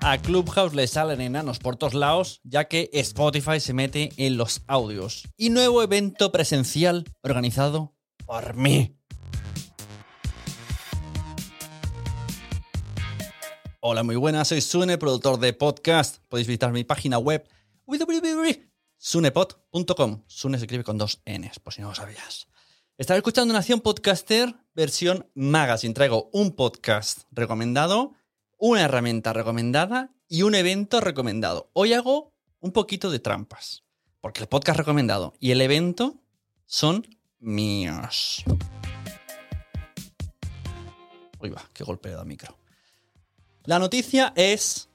A Clubhouse le salen enanos por todos lados, ya que Spotify se mete en los audios. Y nuevo evento presencial organizado por mí. Hola, muy buenas, soy Sune, productor de podcast. Podéis visitar mi página web sunepod.com. Sune se escribe con dos Ns, por si no lo sabías. Estás escuchando Nación Podcaster, versión magazine. Traigo un podcast recomendado una herramienta recomendada y un evento recomendado. Hoy hago un poquito de trampas, porque el podcast recomendado y el evento son míos. Uy, va, qué golpe da micro. La noticia es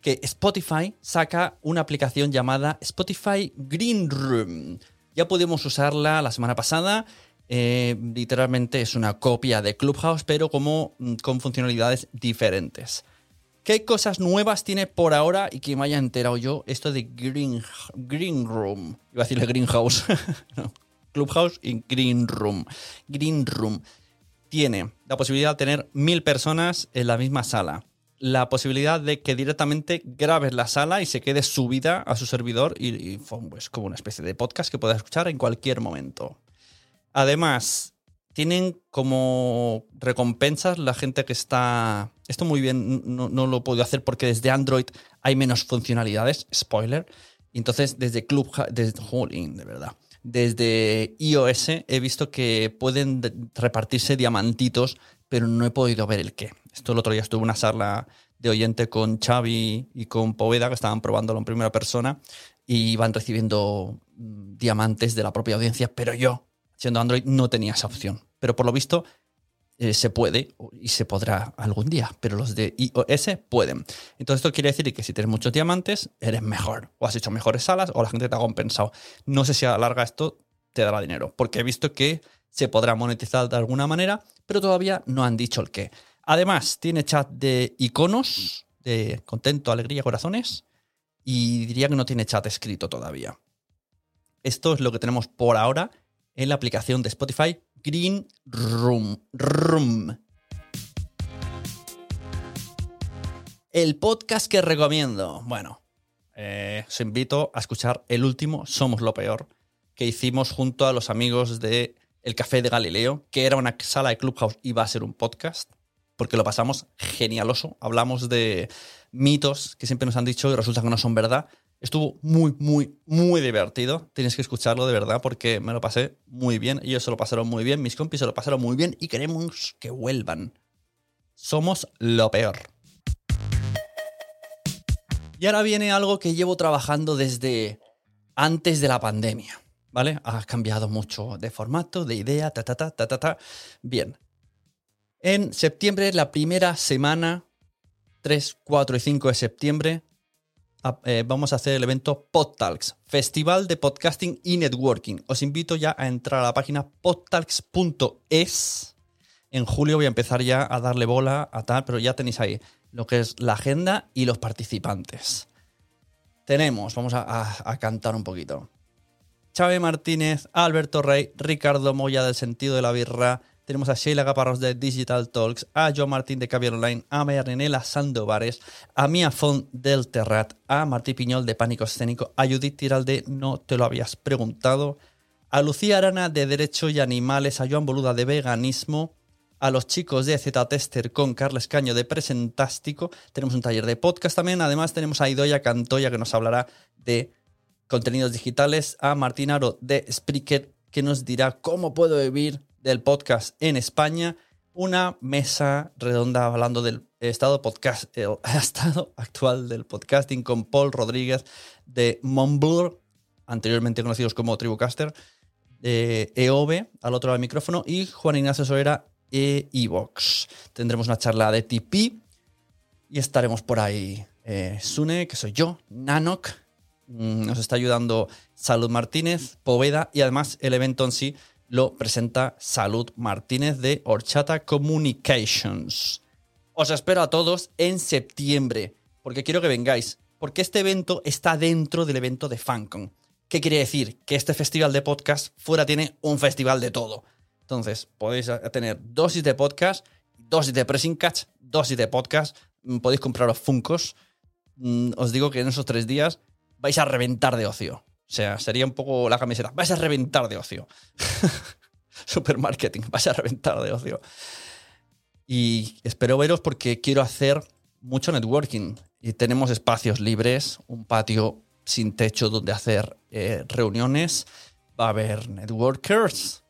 que Spotify saca una aplicación llamada Spotify Green Room. Ya pudimos usarla la semana pasada eh, literalmente es una copia de Clubhouse, pero como mm, con funcionalidades diferentes. ¿Qué cosas nuevas tiene por ahora y que me haya enterado yo esto de Green, green Room? Iba a decirle Greenhouse. Clubhouse y Green Room. Green Room tiene la posibilidad de tener mil personas en la misma sala. La posibilidad de que directamente grabes la sala y se quede subida a su servidor y, pues, como una especie de podcast que puedas escuchar en cualquier momento. Además, tienen como recompensas la gente que está... Esto muy bien no, lo puedo hacer porque desde Android hay menos funcionalidades, spoiler. Entonces desde Club, desde, de verdad, desde iOS he visto que pueden repartirse diamantitos, pero no he podido ver el qué. Esto el otro día estuve en una charla de oyente con Xavi y con Poveda, que estaban probándolo en primera persona, y van recibiendo mm, diamantes de la propia audiencia, pero yo siendo Android no tenía esa opción. Pero por lo visto eh, se puede y se podrá algún día, pero los de iOS pueden. Entonces esto quiere decir que si tienes muchos diamantes, eres mejor, o has hecho mejores salas, o la gente te ha compensado. No sé si a larga esto te dará dinero, porque he visto que se podrá monetizar de alguna manera, pero todavía no han dicho el qué. Además, tiene chat de iconos, de contento, alegría, corazones, y diría que no tiene chat escrito todavía. Esto es lo que tenemos por ahora en la aplicación de Spotify Green Room. Room. El podcast que recomiendo. Bueno, eh, os invito a escuchar el último Somos lo Peor que hicimos junto a los amigos de El Café de Galileo, que era una sala de Clubhouse y va a ser un podcast, porque lo pasamos genialoso. Hablamos de mitos que siempre nos han dicho y resulta que no son verdad. Estuvo muy, muy, muy divertido. Tienes que escucharlo de verdad porque me lo pasé muy bien. Ellos se lo pasaron muy bien, mis compis se lo pasaron muy bien y queremos que vuelvan. Somos lo peor. Y ahora viene algo que llevo trabajando desde antes de la pandemia. ¿Vale? Ha cambiado mucho de formato, de idea, ta, ta, ta, ta, ta, ta. Bien. En septiembre, la primera semana, 3, 4 y 5 de septiembre, eh, vamos a hacer el evento PodTalks, Festival de Podcasting y Networking. Os invito ya a entrar a la página podtalks.es. En julio voy a empezar ya a darle bola a tal, pero ya tenéis ahí lo que es la agenda y los participantes. Tenemos, vamos a, cantar un poquito. Chávez Martínez, Alberto Rey, Ricardo Moya del Sentido de la Birra, tenemos a Sheila Gaparros de Digital Talks, a Joe Martín de Caviar Online, a Marianela Sandovares, a Mia Font del Terrat, a Martí Piñol de Pánico Escénico, a Judith Tiral de No te lo habías preguntado, a Lucía Arana de Derecho y Animales, a Joan Boluda de Veganismo, a los chicos de Z-Tester con Carles Caño de Presentástico. Tenemos un taller de podcast también. Además, tenemos a Idoya Cantoya que nos hablará de contenidos digitales. A Martín Aro de Spreaker que nos dirá cómo puedo vivir del podcast en España, una mesa redonda hablando del estado, podcast, el estado actual del podcasting con Paul Rodríguez de Mumbler, anteriormente conocidos como Tribucaster, de EOB al otro lado del micrófono y Juan Ignacio Solera e Evox. Tendremos una charla de TP y estaremos por ahí. Eh, Sune, que soy yo, Nanok, nos está ayudando Salud Martínez, Poveda y además el evento en sí lo presenta Salud Martínez de Horchata Communications. Os espero a todos en septiembre, porque quiero que vengáis, porque este evento está dentro del evento de FanCon. ¿Qué quiere decir? Que este festival de podcast fuera tiene un festival de todo. Entonces, podéis tener dosis de podcast, dosis de pressing catch, dosis de podcast, mm, podéis compraros Funcos, mm, os digo que en esos tres días vais a reventar de ocio. O sea, sería un poco la camiseta. Vais a reventar de ocio. Supermarketing, vais a reventar de ocio. Y espero veros porque quiero hacer mucho networking. Y tenemos espacios libres, un patio sin techo donde hacer eh, reuniones. Va a haber networkers,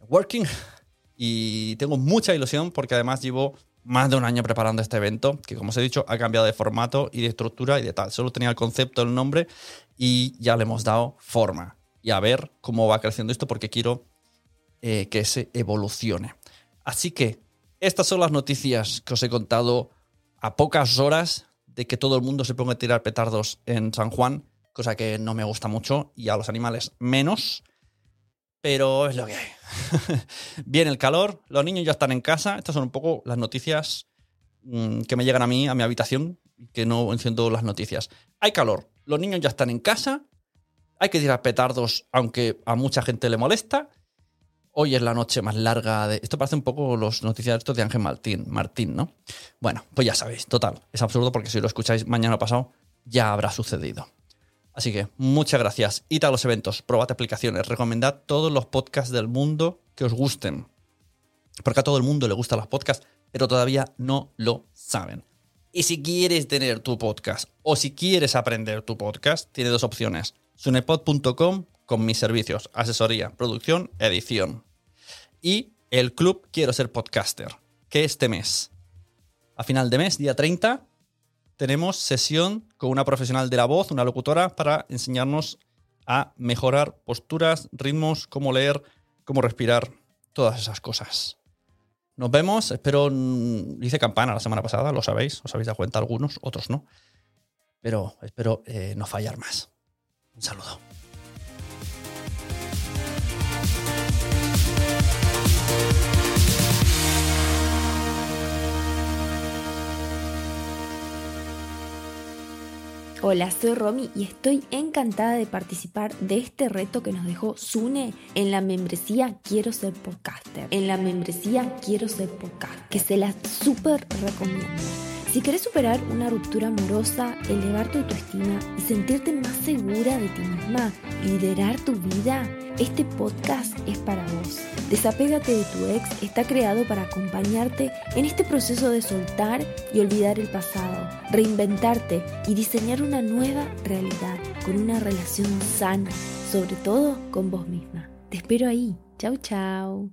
networking. Y tengo mucha ilusión porque además llevo más de un año preparando este evento, que como os he dicho, ha cambiado de formato y de estructura y de tal. Solo tenía el concepto, el nombre y ya le hemos dado forma. Y a ver cómo va creciendo esto porque quiero eh, que se evolucione. Así que estas son las noticias que os he contado a pocas horas de que todo el mundo se ponga a tirar petardos en San Juan, cosa que no me gusta mucho y a los animales menos. Pero es lo que hay. Viene el calor, los niños ya están en casa. Estas son un poco las noticias mm, que me llegan a mí, a mi habitación, que no enciendo las noticias. Hay calor, los niños ya están en casa, hay que tirar petardos, aunque a mucha gente le molesta. Hoy es la noche más larga de. Esto parece un poco los noticiarios de Ángel Martín, Martín, ¿no? Bueno, pues ya sabéis, total. Es absurdo porque si lo escucháis mañana pasado, ya habrá sucedido. Así que muchas gracias. Id a los eventos, probad aplicaciones, recomendad todos los podcasts del mundo que os gusten. Porque a todo el mundo le gustan los podcasts, pero todavía no lo saben. Y si quieres tener tu podcast o si quieres aprender tu podcast, tiene dos opciones. Sunepod.com con mis servicios, asesoría, producción, edición. Y el club Quiero ser podcaster, que este mes, a final de mes, día 30, tenemos sesión con una profesional de la voz, una locutora, para enseñarnos a mejorar posturas, ritmos, cómo leer, cómo respirar, todas esas cosas. Nos vemos, espero, hice campana la semana pasada, lo sabéis, os habéis dado cuenta algunos, otros no, pero espero eh, no fallar más. Un saludo. Hola, soy Romy y estoy encantada de participar de este reto que nos dejó Sune en la membresía Quiero ser podcaster. En la membresía Quiero ser podcaster, que se la súper recomiendo. Si querés superar una ruptura amorosa, elevar tu autoestima y sentirte más segura de ti misma, liderar tu vida, este podcast es para vos. Desapégate de tu ex está creado para acompañarte en este proceso de soltar y olvidar el pasado, reinventarte y diseñar una nueva realidad con una relación sana, sobre todo con vos misma. Te espero ahí. Chau, chau.